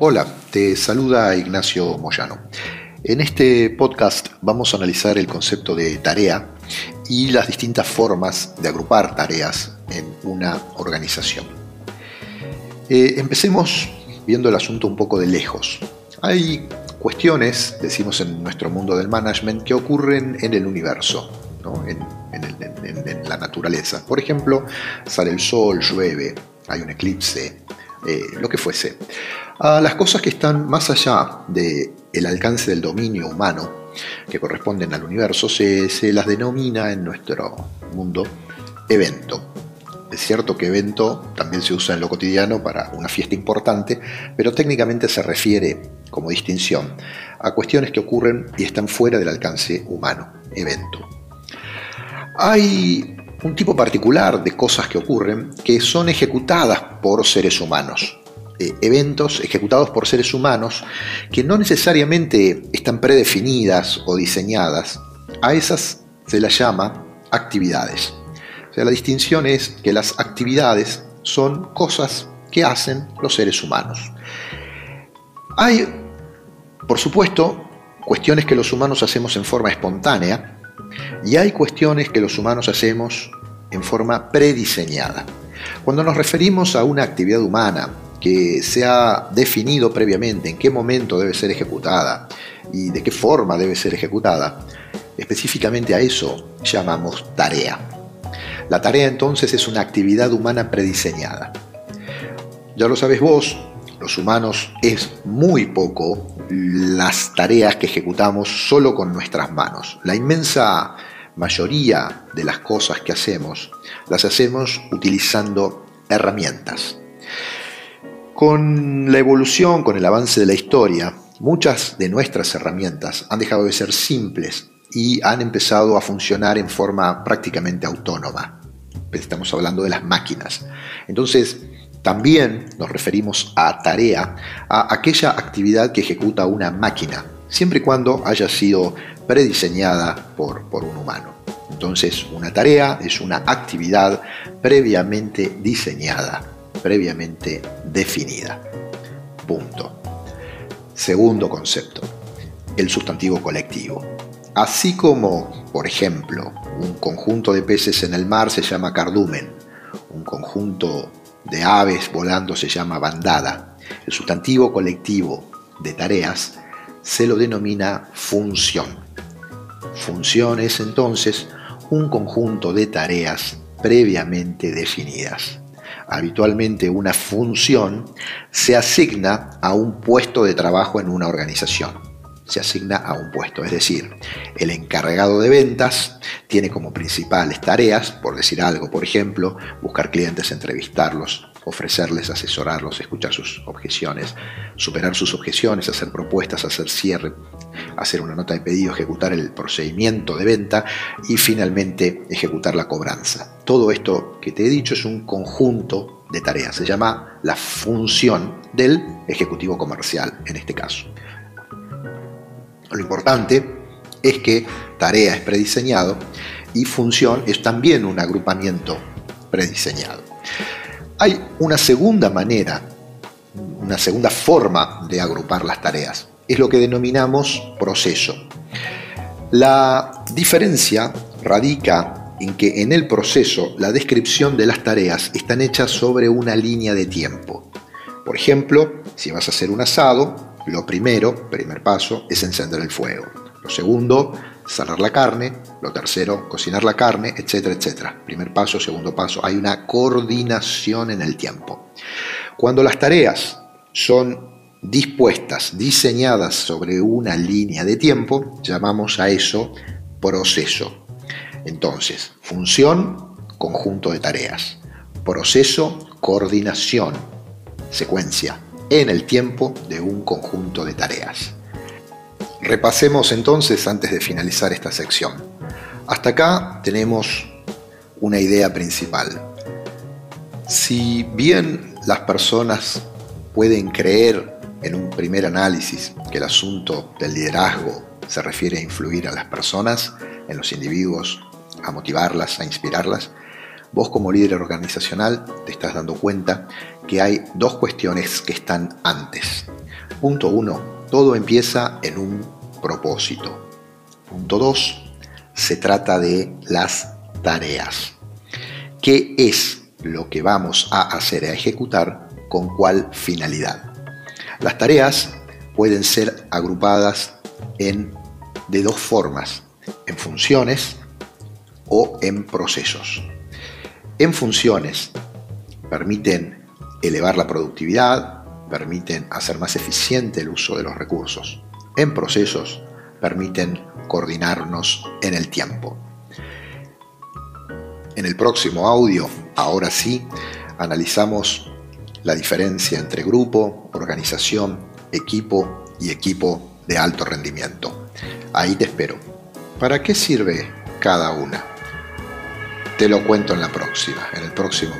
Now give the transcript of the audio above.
Hola, te saluda Ignacio Moyano. En este podcast vamos a analizar el concepto de tarea y las distintas formas de agrupar tareas en una organización. Eh, empecemos viendo el asunto un poco de lejos. Hay cuestiones, decimos en nuestro mundo del management, que ocurren en el universo, en, la naturaleza. Por ejemplo, sale el sol, llueve, hay un eclipse, eh, lo que fuese. A las cosas que están más allá del el alcance del dominio humano, que corresponden al universo, se las denomina en nuestro mundo evento. Es cierto que evento también se usa en lo cotidiano para una fiesta importante, pero técnicamente se refiere, como distinción, a cuestiones que ocurren y están fuera del alcance humano, evento. Hay un tipo particular de cosas que ocurren que son ejecutadas por seres humanos. Eh, eventos ejecutados por seres humanos que no necesariamente están predefinidas o diseñadas. A esas se las llama actividades. O sea, la distinción es que las actividades son cosas que hacen los seres humanos. Hay, por supuesto, cuestiones que los humanos hacemos en forma espontánea, y hay cuestiones que los humanos hacemos en forma prediseñada. Cuando nos referimos a una actividad humana que se ha definido previamente en qué momento debe ser ejecutada y de qué forma debe ser ejecutada, específicamente a eso llamamos tarea. La tarea entonces es una actividad humana prediseñada. Ya lo sabes vos, los humanos es muy poco las tareas que ejecutamos solo con nuestras manos. La inmensa mayoría de las cosas que hacemos las hacemos utilizando herramientas. Con la evolución, con el avance de la historia, muchas de nuestras herramientas han dejado de ser simples y han empezado a funcionar en forma prácticamente autónoma. Estamos hablando de las máquinas. Entonces, también nos referimos a tarea, a aquella actividad que ejecuta una máquina, siempre y cuando haya sido prediseñada por, por un humano. Entonces, una tarea es una actividad previamente diseñada, previamente definida. Punto. Segundo concepto, el sustantivo colectivo. Así como, por ejemplo, un conjunto de peces en el mar se llama cardumen, un conjunto de aves volando se llama bandada. El sustantivo colectivo de tareas se lo denomina función. Función es entonces un conjunto de tareas previamente definidas. Habitualmente una función se asigna a un puesto de trabajo en una organización se asigna a un puesto. Es decir, el encargado de ventas tiene como principales tareas, por decir algo, por ejemplo, buscar clientes, entrevistarlos, ofrecerles, asesorarlos, escuchar sus objeciones, superar sus objeciones, hacer propuestas, hacer cierre, hacer una nota de pedido, ejecutar el procedimiento de venta y finalmente ejecutar la cobranza. Todo esto que te he dicho es un conjunto de tareas, se llama la función del ejecutivo comercial en este caso. Lo importante es que tarea es prediseñado y función es también un agrupamiento prediseñado. Hay una segunda manera, una segunda forma de agrupar las tareas. Es lo que denominamos proceso. La diferencia radica en que en el proceso la descripción de las tareas están hechas sobre una línea de tiempo. Por ejemplo, si vas a hacer un asado, lo primero, primer paso, es encender el fuego. Lo segundo, salar la carne. Lo tercero, cocinar la carne, etcétera, etcétera. Primer paso, segundo paso. Hay una coordinación en el tiempo. Cuando las tareas son dispuestas, diseñadas sobre una línea de tiempo, llamamos a eso proceso. Entonces, función, conjunto de tareas. Proceso, coordinación, secuencia en el tiempo de un conjunto de tareas. Repasemos entonces antes de finalizar esta sección. Hasta acá tenemos una idea principal. Si bien las personas pueden creer en un primer análisis que el asunto del liderazgo se refiere a influir a las personas, en los individuos, a motivarlas, a inspirarlas, Vos como líder organizacional te estás dando cuenta que hay dos cuestiones que están antes. Punto 1. Todo empieza en un propósito. Punto 2. Se trata de las tareas. ¿Qué es lo que vamos a hacer, a ejecutar, con cuál finalidad? Las tareas pueden ser agrupadas en, de dos formas, en funciones o en procesos. En funciones permiten elevar la productividad, permiten hacer más eficiente el uso de los recursos. En procesos permiten coordinarnos en el tiempo. En el próximo audio, ahora sí, analizamos la diferencia entre grupo, organización, equipo y equipo de alto rendimiento. Ahí te espero. ¿Para qué sirve cada una? Te lo cuento en la próxima, en el próximo